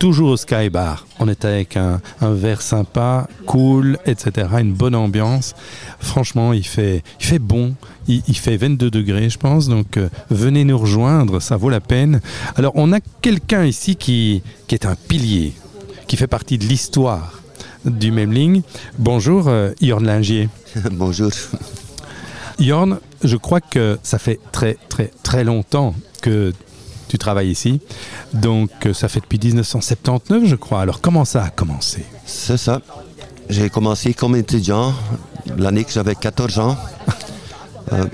toujours au Sky Bar. On était avec un, un verre sympa, cool, etc. Une bonne ambiance. Franchement, il fait, il fait bon. Il, il fait 22 degrés, je pense. Donc, euh, venez nous rejoindre, ça vaut la peine. Alors, on a quelqu'un ici qui, qui est un pilier, qui fait partie de l'histoire du Memling. Bonjour, euh, Jorn Lingier. Bonjour. Jorn, je crois que ça fait très, très, très longtemps que tu travailles ici. Donc, euh, ça fait depuis 1979, je crois. Alors, comment ça a commencé? C'est ça. J'ai commencé comme étudiant l'année que j'avais 14 ans. Euh,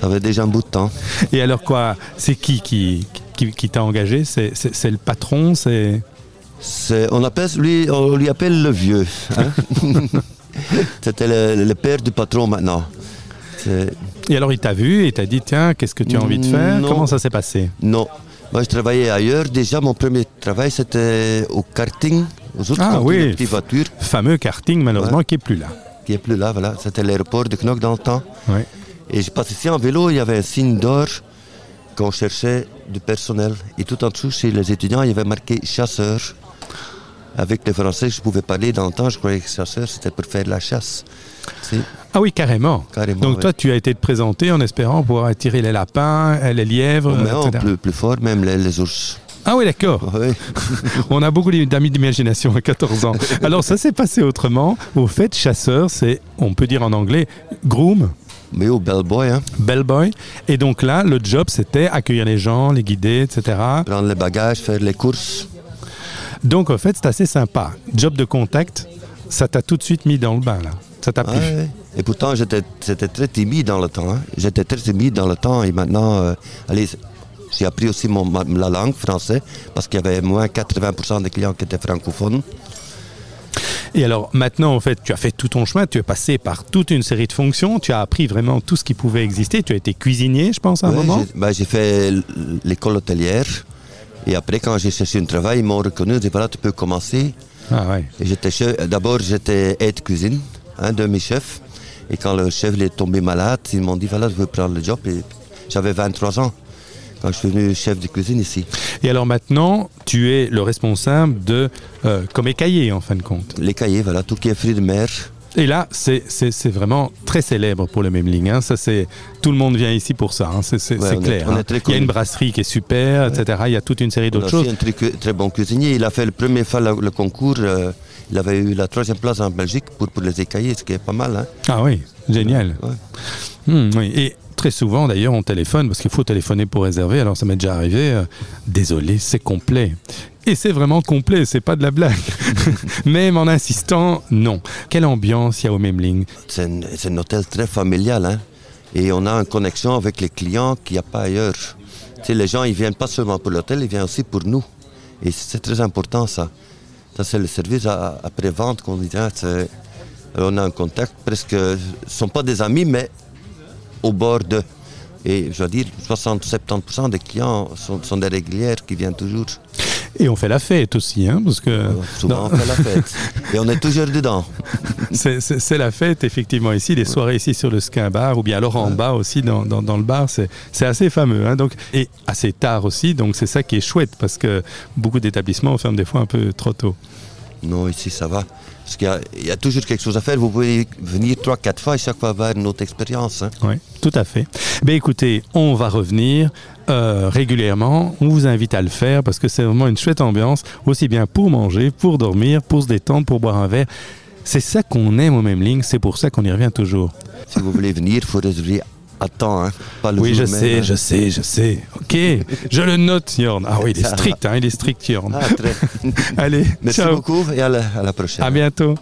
ça fait déjà un bout de temps. Et alors quoi? C'est qui qui, qui, qui t'a engagé? C'est le patron? C'est C'est- On, appelle, lui, on lui appelle le vieux. hein. C'était le, le père du patron maintenant. Et alors il t'a vu et t'a dit tiens qu'est-ce que tu as envie de faire? Non. Comment ça s'est passé? Non. Moi, je travaillais ailleurs. Déjà, mon premier travail, c'était au karting, aux autres Ah, oui. voitures, Fameux karting malheureusement qui est plus là. qui est plus là. Voilà. C'était l'aéroport de Knock dans le temps. Ouais. Et je passe ici en vélo, il y avait un signe d'or qu'on cherchait du personnel. Et tout en dessous, chez les étudiants, il y avait marqué chasseur. Avec les Français, je pouvais parler dans le temps, je croyais que chasseur, c'était pour faire de la chasse. Ah oui carrément. carrément. Donc ouais. toi tu as été te présenter en espérant pouvoir attirer les lapins, les lièvres, Mais en etc. plus, plus fort, même les, les ours. Ah oui d'accord. On a beaucoup d'amis d'imagination à 14 ans. Alors ça s'est passé autrement. Au fait chasseur c'est on peut dire en anglais groom. Mais au bellboy, hein, bellboy. Et donc là, le job, c'était accueillir les gens, les guider, etc. prendre les bagages, faire les courses. Donc, en fait, c'est assez sympa. Job de contact, ça t'a tout de suite mis dans le bain, là. Ça t'a plu. Et pourtant, j'étais très timide dans le temps. hein. J'étais très timide dans le temps. Et maintenant, euh, allez, j'ai appris aussi mon, ma- la langue français parce qu'il y avait moins 80% des clients qui étaient francophones. Et alors, maintenant, en fait, tu as fait tout ton chemin, tu es passé par toute une série de fonctions, tu as appris vraiment tout ce qui pouvait exister. Tu as été cuisinier, je pense, à un Ouais, moment. j'ai- ben, J'ai fait l'école hôtelière. Et après, quand j'ai cherché un travail, ils m'ont reconnu. Ils dit voilà, tu peux commencer. Ah ouais. D'abord, j'étais aide cuisine, un de mes chefs. Et quand le chef il est tombé malade, ils m'ont dit voilà, je veux prendre le job. Et j'avais 23 ans quand je suis venu chef de cuisine ici. Et alors maintenant, tu es le responsable de euh, comme écaillé, en fin de compte. Les cahiers, voilà, tout qui est fruits de mer. Et là, c'est c'est- c'est vraiment très célèbre pour le Memling. Hein. Ça, c'est tout le monde vient ici pour ça. hein. C'est c'est- Ouais, c'est on est- clair. hein. Il y a une brasserie qui est super, etc. Il y a toute une série d'autres choses. aussi un très, bon cuisinier. Il a fait le premier fois le, le concours. euh, il avait eu la troisième place en Belgique pour, pour les écaillés, ce qui est pas mal. Hein. Ah oui, génial. Ouais. Hmm, oui. Et très souvent, d'ailleurs, on téléphone parce qu'il faut téléphoner pour réserver. Alors, ça m'est déjà arrivé. euh, désolé, c'est complet. Et c'est vraiment complet, c'est pas de la blague. Même en insistant, non. Quelle ambiance il y a au Memling C'est un, hôtel très familial. Hein. Et on a une connexion avec les clients qu'il n'y a pas ailleurs. Les gens, ils viennent pas seulement pour l'hôtel, ils viennent aussi pour nous. Et c'est très important, ça. Ça, c'est le service après-vente qu'on dit. hein, c'est- on a un contact presque. Ce ne sont pas des amis, mais au bord de. Et je veux dire, 60-70% des clients sont des régulières qui viennent toujours. Et on fait la fête aussi, hein, parce que Souvent, on fait la fête. Et on est toujours dedans. c'est- la fête, effectivement, ici. Les soirées ici sur le Skin Bar, ou bien alors en bas aussi dans, dans- dans le bar, c'est c'est assez fameux. hein, donc, et assez tard aussi, donc c'est ça qui est chouette, parce que beaucoup d'établissements ferment des fois un peu trop tôt. Non, ici, ça va. Parce qu'il y a- il y, a toujours quelque chose à faire. Vous pouvez venir trois, quatre fois et chaque fois avoir une autre expérience. hein. Oui, tout à fait. Ben écoutez, on va revenir euh, régulièrement. On vous invite à le faire parce que c'est vraiment une chouette ambiance, aussi bien pour manger, pour dormir, pour se détendre, pour boire un verre. C'est ça qu'on aime au même ligne, c'est pour ça qu'on y revient toujours. Si vous voulez venir, il faut réserver à temps. Hein. Pas le oui, je même, sais, hein. je sais, je sais. Ok, je le note, Yorn. Ah oui, il est strict, hein, il est strict, Yorn. Ah, très. Allez, Merci ciao. beaucoup et à la, à la prochaine. À bientôt.